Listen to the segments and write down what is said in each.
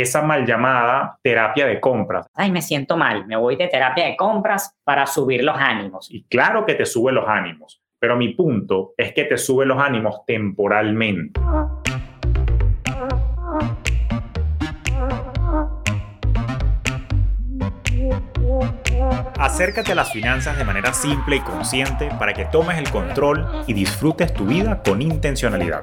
esa mal llamada terapia de compras. Ay, me siento mal, me voy de terapia de compras para subir los ánimos. Y claro que te sube los ánimos, pero mi punto es que te sube los ánimos temporalmente. Acércate a las finanzas de manera simple y consciente para que tomes el control y disfrutes tu vida con intencionalidad.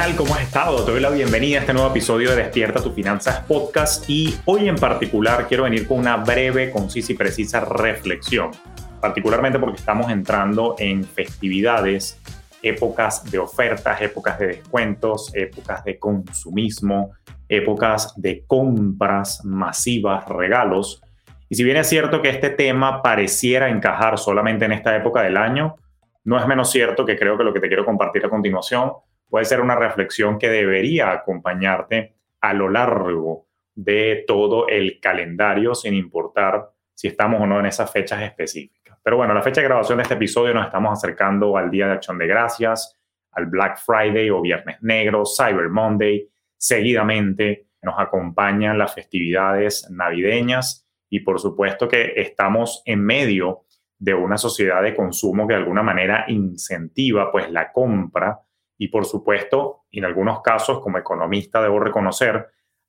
Tal? ¿Cómo has estado? Te doy la bienvenida a este nuevo episodio de Despierta tu Finanzas Podcast y hoy en particular quiero venir con una breve, concisa y precisa reflexión, particularmente porque estamos entrando en festividades, épocas de ofertas, épocas de descuentos, épocas de consumismo, épocas de compras masivas, regalos. Y si bien es cierto que este tema pareciera encajar solamente en esta época del año, no es menos cierto que creo que lo que te quiero compartir a continuación puede ser una reflexión que debería acompañarte a lo largo de todo el calendario, sin importar si estamos o no en esas fechas específicas. Pero bueno, la fecha de grabación de este episodio nos estamos acercando al Día de Acción de Gracias, al Black Friday o Viernes Negro, Cyber Monday. Seguidamente nos acompañan las festividades navideñas y por supuesto que estamos en medio de una sociedad de consumo que de alguna manera incentiva pues la compra y por supuesto, en algunos casos, como economista debo reconocer,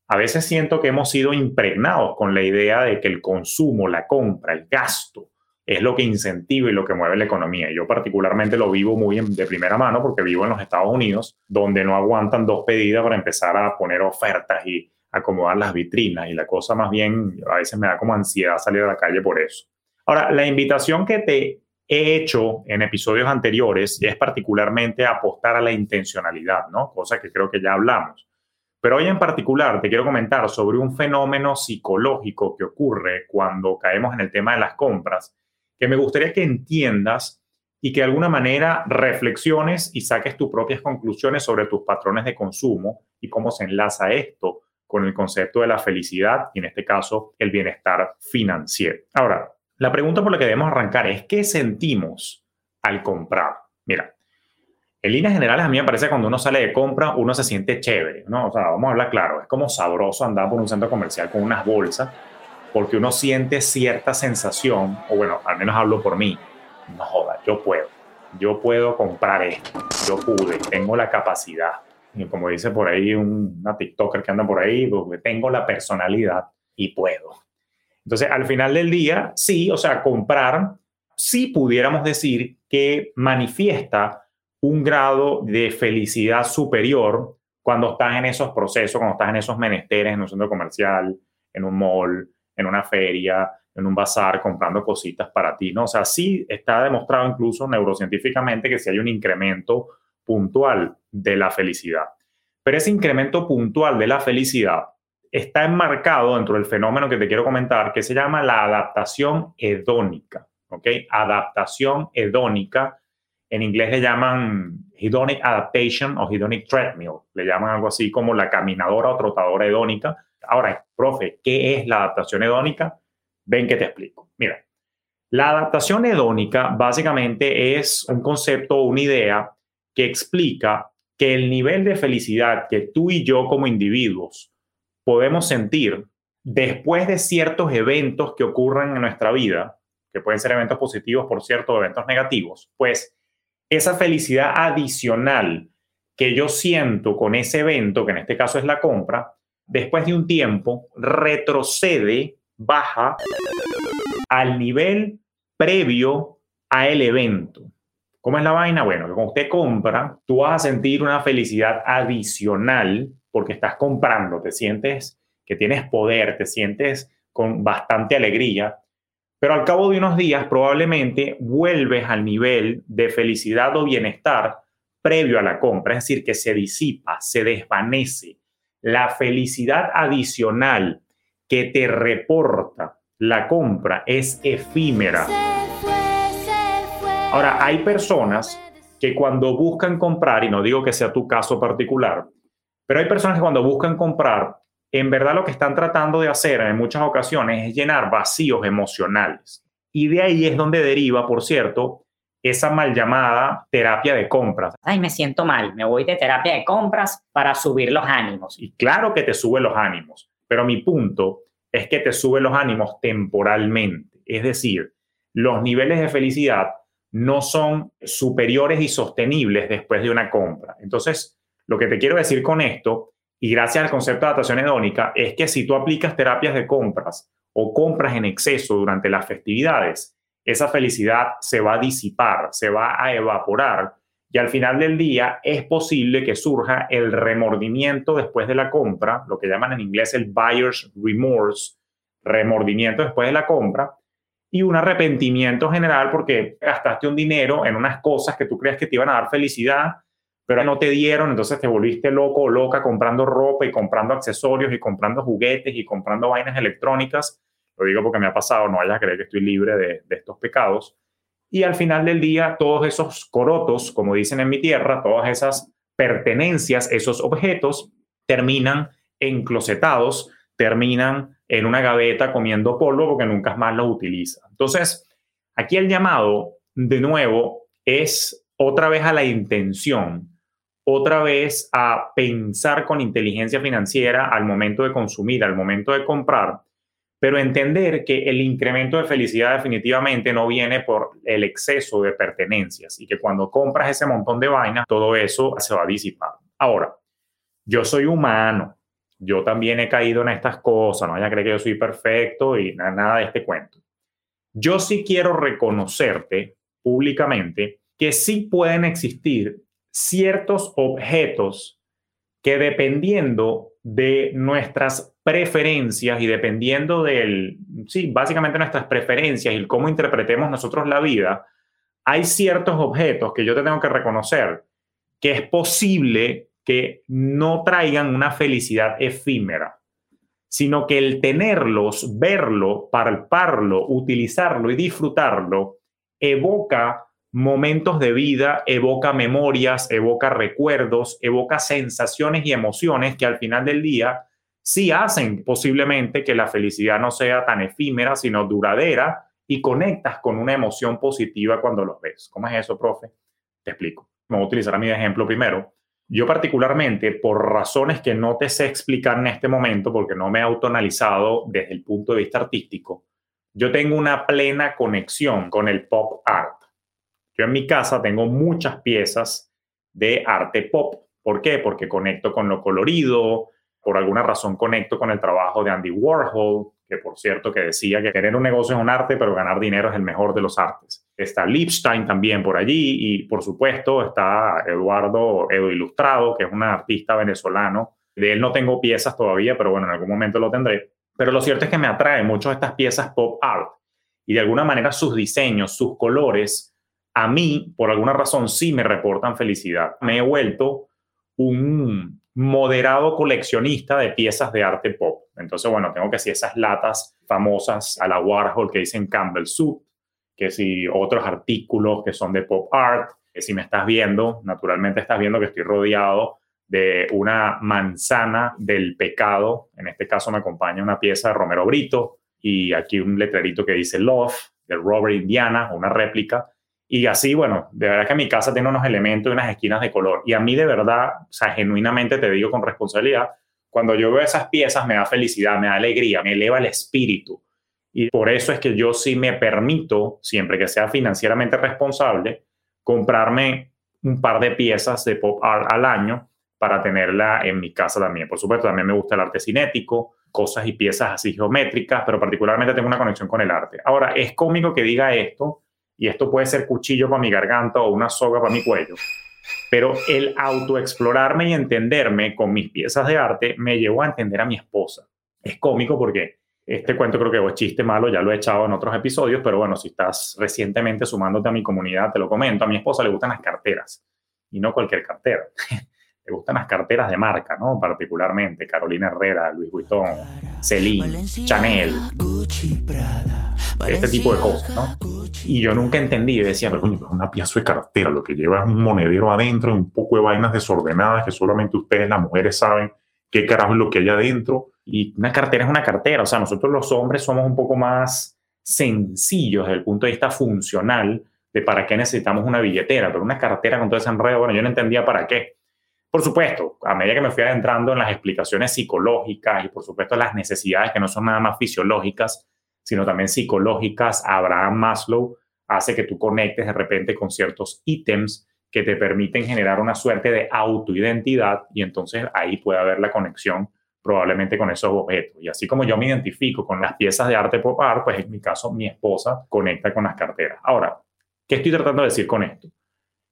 a veces siento que hemos sido impregnados con la idea de que el consumo, la compra, el gasto es lo que incentiva y lo que mueve la economía. Yo particularmente lo vivo muy de primera mano porque vivo en los Estados Unidos, donde no aguantan dos pedidas para empezar a poner ofertas y acomodar las vitrinas y la cosa más bien a veces me da como ansiedad salir a la calle por eso. Ahora, la invitación que te he hecho en episodios anteriores es particularmente apostar a la intencionalidad, ¿no? Cosa que creo que ya hablamos. Pero hoy en particular te quiero comentar sobre un fenómeno psicológico que ocurre cuando caemos en el tema de las compras, que me gustaría que entiendas y que de alguna manera reflexiones y saques tus propias conclusiones sobre tus patrones de consumo y cómo se enlaza esto con el concepto de la felicidad y en este caso el bienestar financiero. Ahora, la pregunta por la que debemos arrancar es, ¿qué sentimos al comprar? Mira, en líneas generales a mí me parece que cuando uno sale de compra, uno se siente chévere, ¿no? O sea, vamos a hablar claro, es como sabroso andar por un centro comercial con unas bolsas, porque uno siente cierta sensación, o bueno, al menos hablo por mí, no joda, yo puedo, yo puedo comprar esto, yo pude, tengo la capacidad. Y como dice por ahí una TikToker que anda por ahí, pues, tengo la personalidad y puedo. Entonces, al final del día, sí, o sea, comprar, sí pudiéramos decir que manifiesta un grado de felicidad superior cuando estás en esos procesos, cuando estás en esos menesteres, en un centro comercial, en un mall, en una feria, en un bazar, comprando cositas para ti, ¿no? O sea, sí está demostrado incluso neurocientíficamente que sí hay un incremento puntual de la felicidad. Pero ese incremento puntual de la felicidad está enmarcado dentro del fenómeno que te quiero comentar, que se llama la adaptación hedónica. ¿Ok? Adaptación hedónica. En inglés le llaman hedonic adaptation o hedonic treadmill. Le llaman algo así como la caminadora o trotadora hedónica. Ahora, profe, ¿qué es la adaptación hedónica? Ven que te explico. Mira, la adaptación hedónica básicamente es un concepto o una idea que explica que el nivel de felicidad que tú y yo como individuos podemos sentir después de ciertos eventos que ocurren en nuestra vida, que pueden ser eventos positivos, por cierto, eventos negativos, pues esa felicidad adicional que yo siento con ese evento, que en este caso es la compra, después de un tiempo retrocede, baja al nivel previo a el evento. ¿Cómo es la vaina? Bueno, que cuando usted compra, tú vas a sentir una felicidad adicional porque estás comprando, te sientes que tienes poder, te sientes con bastante alegría, pero al cabo de unos días probablemente vuelves al nivel de felicidad o bienestar previo a la compra, es decir, que se disipa, se desvanece. La felicidad adicional que te reporta la compra es efímera. Ahora, hay personas que cuando buscan comprar, y no digo que sea tu caso particular, pero hay personas que cuando buscan comprar, en verdad lo que están tratando de hacer en muchas ocasiones es llenar vacíos emocionales. Y de ahí es donde deriva, por cierto, esa mal llamada terapia de compras. Ay, me siento mal, me voy de terapia de compras para subir los ánimos. Y claro que te sube los ánimos, pero mi punto es que te sube los ánimos temporalmente. Es decir, los niveles de felicidad no son superiores y sostenibles después de una compra. Entonces, lo que te quiero decir con esto, y gracias al concepto de adaptación hedónica, es que si tú aplicas terapias de compras o compras en exceso durante las festividades, esa felicidad se va a disipar, se va a evaporar y al final del día es posible que surja el remordimiento después de la compra, lo que llaman en inglés el buyer's remorse, remordimiento después de la compra, y un arrepentimiento general porque gastaste un dinero en unas cosas que tú crees que te iban a dar felicidad, pero no te dieron, entonces te volviste loco o loca comprando ropa y comprando accesorios y comprando juguetes y comprando vainas electrónicas. Lo digo porque me ha pasado, no vayas a creer que estoy libre de, de estos pecados. Y al final del día, todos esos corotos, como dicen en mi tierra, todas esas pertenencias, esos objetos, terminan enclosetados, terminan en una gaveta comiendo polvo porque nunca más lo utiliza. Entonces, aquí el llamado, de nuevo, es otra vez a la intención, otra vez a pensar con inteligencia financiera al momento de consumir, al momento de comprar, pero entender que el incremento de felicidad definitivamente no viene por el exceso de pertenencias y que cuando compras ese montón de vainas, todo eso se va a disipar. Ahora, yo soy humano, yo también he caído en estas cosas, no vaya a creer que yo soy perfecto y nada, de este cuento. Yo sí quiero reconocerte públicamente que sí pueden existir ciertos objetos que dependiendo de nuestras preferencias y dependiendo del, sí, básicamente nuestras preferencias y cómo interpretemos nosotros la vida, hay ciertos objetos que yo te tengo que reconocer que es posible que no traigan una felicidad efímera, sino que el tenerlos, verlo, palparlo, utilizarlo y disfrutarlo, evoca momentos de vida, evoca memorias, evoca recuerdos, evoca sensaciones y emociones que al final del día sí hacen posiblemente que la felicidad no sea tan efímera, sino duradera y conectas con una emoción positiva cuando los ves. ¿Cómo es eso, profe? Te explico. Me voy a utilizar a mi ejemplo primero. Yo particularmente, por razones que no te sé explicar en este momento, porque no me he autonalizado desde el punto de vista artístico, yo tengo una plena conexión con el pop art. Yo en mi casa tengo muchas piezas de arte pop. ¿Por qué? Porque conecto con lo colorido, por alguna razón conecto con el trabajo de Andy Warhol, que por cierto que decía que tener un negocio es un arte, pero ganar dinero es el mejor de los artes. Está Lipstein también por allí y por supuesto está Eduardo Edo Ilustrado, que es un artista venezolano. De él no tengo piezas todavía, pero bueno, en algún momento lo tendré. Pero lo cierto es que me atrae mucho estas piezas pop art y de alguna manera sus diseños, sus colores, a mí, por alguna razón, sí me reportan felicidad. Me he vuelto un moderado coleccionista de piezas de arte pop. Entonces, bueno, tengo que si esas latas famosas a la Warhol que dicen Campbell Soup, que si otros artículos que son de pop art, que si me estás viendo, naturalmente estás viendo que estoy rodeado de una manzana del pecado. En este caso me acompaña una pieza de Romero Brito y aquí un letrerito que dice Love de Robert Indiana, una réplica. Y así, bueno, de verdad que mi casa tiene unos elementos y unas esquinas de color. Y a mí de verdad, o sea, genuinamente te digo con responsabilidad, cuando yo veo esas piezas me da felicidad, me da alegría, me eleva el espíritu. Y por eso es que yo sí me permito, siempre que sea financieramente responsable, comprarme un par de piezas de pop art al año para tenerla en mi casa también. Por supuesto, también me gusta el arte cinético, cosas y piezas así geométricas, pero particularmente tengo una conexión con el arte. Ahora, es cómico que diga esto, y esto puede ser cuchillo para mi garganta o una soga para mi cuello. Pero el autoexplorarme y entenderme con mis piezas de arte me llevó a entender a mi esposa. Es cómico porque este cuento creo que es chiste malo, ya lo he echado en otros episodios, pero bueno, si estás recientemente sumándote a mi comunidad, te lo comento. A mi esposa le gustan las carteras y no cualquier cartera. le gustan las carteras de marca, ¿no? Particularmente Carolina Herrera, Luis Vuitton, Celine, Chanel, este tipo de cosas, ¿no? Y yo nunca entendí, yo decía, pero es una pieza de cartera, lo que lleva es un monedero adentro, un poco de vainas desordenadas que solamente ustedes, las mujeres, saben qué carajo es lo que hay adentro. Y una cartera es una cartera, o sea, nosotros los hombres somos un poco más sencillos desde el punto de vista funcional de para qué necesitamos una billetera, pero una cartera con todo ese enredo, bueno, yo no entendía para qué. Por supuesto, a medida que me fui adentrando en las explicaciones psicológicas y por supuesto las necesidades que no son nada más fisiológicas, sino también psicológicas, Abraham Maslow hace que tú conectes de repente con ciertos ítems que te permiten generar una suerte de autoidentidad y entonces ahí puede haber la conexión probablemente con esos objetos. Y así como yo me identifico con las piezas de arte pop art, pues en mi caso mi esposa conecta con las carteras. Ahora, ¿qué estoy tratando de decir con esto?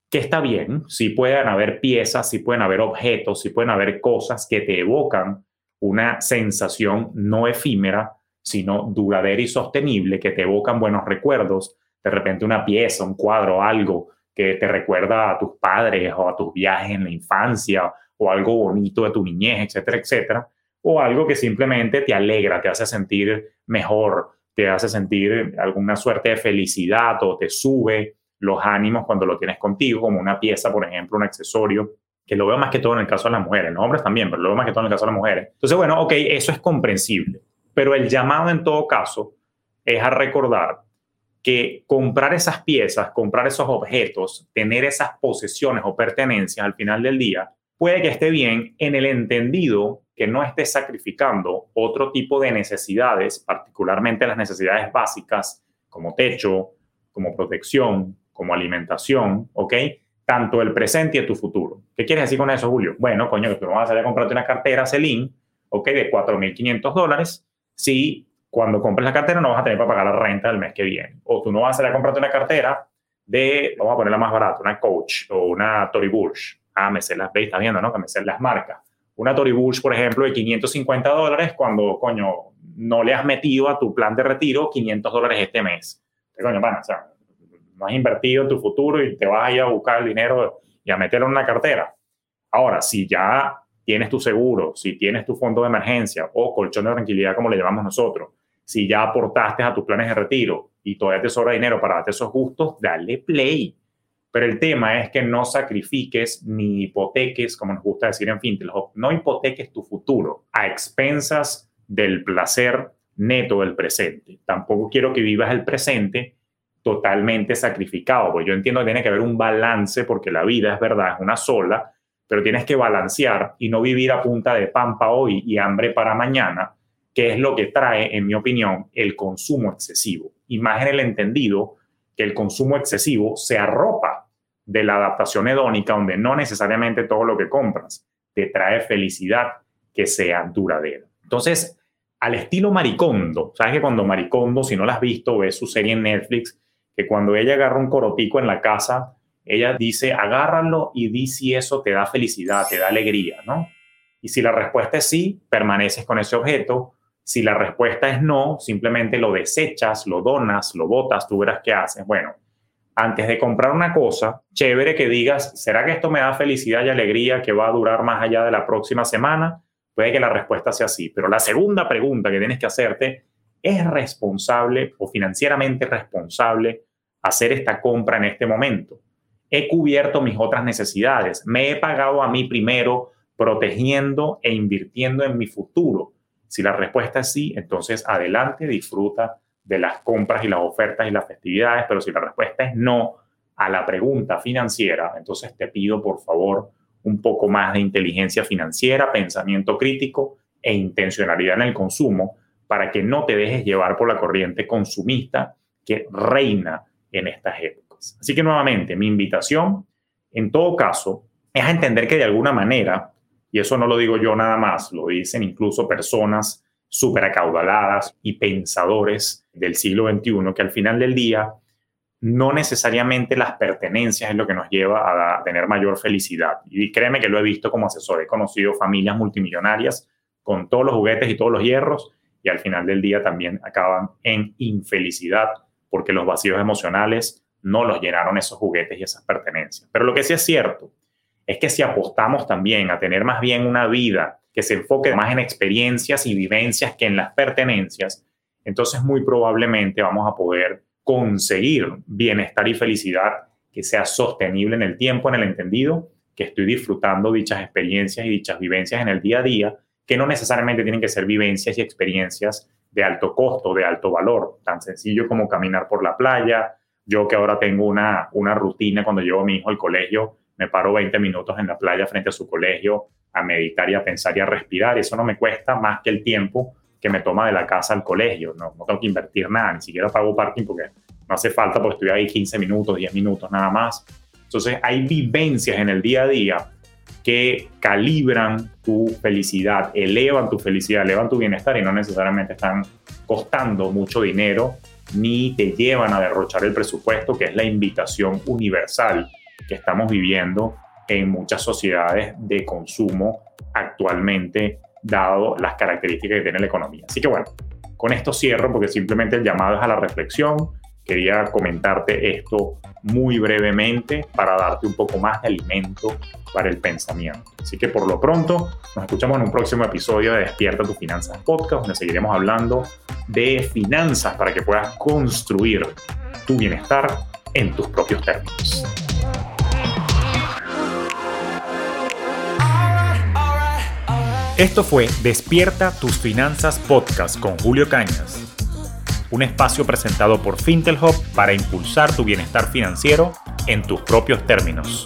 Que está bien, si pueden haber piezas, si pueden haber objetos, si pueden haber cosas que te evocan una sensación no efímera, sino duradera y sostenible, que te evocan buenos recuerdos, de repente una pieza, un cuadro, algo que te recuerda a tus padres o a tus viajes en la infancia o algo bonito de tu niñez, etcétera, etcétera, o algo que simplemente te alegra, te hace sentir mejor, te hace sentir alguna suerte de felicidad o te sube los ánimos cuando lo tienes contigo, como una pieza, por ejemplo, un accesorio, que lo veo más que todo en el caso de las mujeres, los hombres también, pero lo veo más que todo en el caso de las mujeres. Entonces, bueno, ok, eso es comprensible, pero el llamado en todo caso es a recordar que comprar esas piezas, comprar esos objetos, tener esas posesiones o pertenencias al final del día, puede que esté bien en el entendido que no esté sacrificando otro tipo de necesidades, particularmente las necesidades básicas como techo, como protección, como alimentación, ¿ok? Tanto el presente y tu futuro. ¿Qué quieres decir con eso, Julio? Bueno, coño, que tú no vas a salir a comprarte una cartera Celine, ¿ok? De 4.500 dólares, si cuando compres la cartera no vas a tener para pagar la renta del mes que viene. O tú no vas a salir a comprarte una cartera de, vamos a ponerla más barata, una Coach o una Tory Burch. Ah, me sé las, estás viendo, ¿no? Que me sé las marcas. Una Tory Burch, por ejemplo, de 550 dólares cuando, coño, no le has metido a tu plan de retiro 500 dólares este mes. coño, bueno, o sea, no has invertido en tu futuro y te vas a ir a buscar el dinero y a meterlo en una cartera. Ahora, si ya tienes tu seguro, si tienes tu fondo de emergencia o colchón de tranquilidad, como le llamamos nosotros, si ya aportaste a tus planes de retiro y todavía te sobra dinero para darte esos gustos, dale play. Pero el tema es que no sacrifiques ni hipoteques, como nos gusta decir en fin, no hipoteques tu futuro a expensas del placer neto del presente. Tampoco quiero que vivas el presente totalmente sacrificado, porque yo entiendo que tiene que haber un balance, porque la vida es verdad, es una sola, pero tienes que balancear y no vivir a punta de pampa hoy y hambre para mañana, que es lo que trae, en mi opinión, el consumo excesivo. Y más en el entendido que el consumo excesivo se arropa de la adaptación hedónica, donde no necesariamente todo lo que compras te trae felicidad que sea duradera. Entonces, al estilo Maricondo, sabes que cuando Maricondo, si no la has visto, ves su serie en Netflix, que cuando ella agarra un corotico en la casa, ella dice, agárralo y di si eso te da felicidad, te da alegría, ¿no? Y si la respuesta es sí, permaneces con ese objeto. Si la respuesta es no, simplemente lo desechas, lo donas, lo botas, tú verás qué haces. Bueno, antes de comprar una cosa, chévere que digas, ¿será que esto me da felicidad y alegría que va a durar más allá de la próxima semana? Puede que la respuesta sea sí, pero la segunda pregunta que tienes que hacerte, ¿es responsable o financieramente responsable hacer esta compra en este momento? He cubierto mis otras necesidades, me he pagado a mí primero protegiendo e invirtiendo en mi futuro. Si la respuesta es sí, entonces adelante, disfruta de las compras y las ofertas y las festividades, pero si la respuesta es no a la pregunta financiera, entonces te pido por favor un poco más de inteligencia financiera, pensamiento crítico e intencionalidad en el consumo para que no te dejes llevar por la corriente consumista que reina en estas épocas. Así que nuevamente, mi invitación, en todo caso, es a entender que de alguna manera, y eso no lo digo yo nada más, lo dicen incluso personas súper acaudaladas y pensadores del siglo XXI, que al final del día no necesariamente las pertenencias es lo que nos lleva a tener mayor felicidad. Y créeme que lo he visto como asesor, he conocido familias multimillonarias con todos los juguetes y todos los hierros y al final del día también acaban en infelicidad porque los vacíos emocionales no los llenaron esos juguetes y esas pertenencias. Pero lo que sí es cierto es que si apostamos también a tener más bien una vida que se enfoque más en experiencias y vivencias que en las pertenencias, entonces muy probablemente vamos a poder conseguir bienestar y felicidad que sea sostenible en el tiempo, en el entendido, que estoy disfrutando dichas experiencias y dichas vivencias en el día a día, que no necesariamente tienen que ser vivencias y experiencias de alto costo, de alto valor, tan sencillo como caminar por la playa. Yo que ahora tengo una, una rutina cuando llevo a mi hijo al colegio, me paro 20 minutos en la playa frente a su colegio a meditar y a pensar y a respirar. Eso no me cuesta más que el tiempo que me toma de la casa al colegio. No, no tengo que invertir nada, ni siquiera pago parking porque no hace falta porque estoy ahí 15 minutos, 10 minutos nada más. Entonces hay vivencias en el día a día que calibran tu felicidad, elevan tu felicidad, elevan tu bienestar y no necesariamente están costando mucho dinero ni te llevan a derrochar el presupuesto, que es la invitación universal que estamos viviendo en muchas sociedades de consumo actualmente, dado las características que tiene la economía. Así que bueno, con esto cierro porque simplemente el llamado es a la reflexión. Quería comentarte esto muy brevemente para darte un poco más de alimento para el pensamiento. Así que por lo pronto nos escuchamos en un próximo episodio de Despierta tu Finanzas Podcast, donde seguiremos hablando de finanzas para que puedas construir tu bienestar en tus propios términos. Esto fue Despierta tus finanzas podcast con Julio Cañas, un espacio presentado por Fintelhop para impulsar tu bienestar financiero en tus propios términos.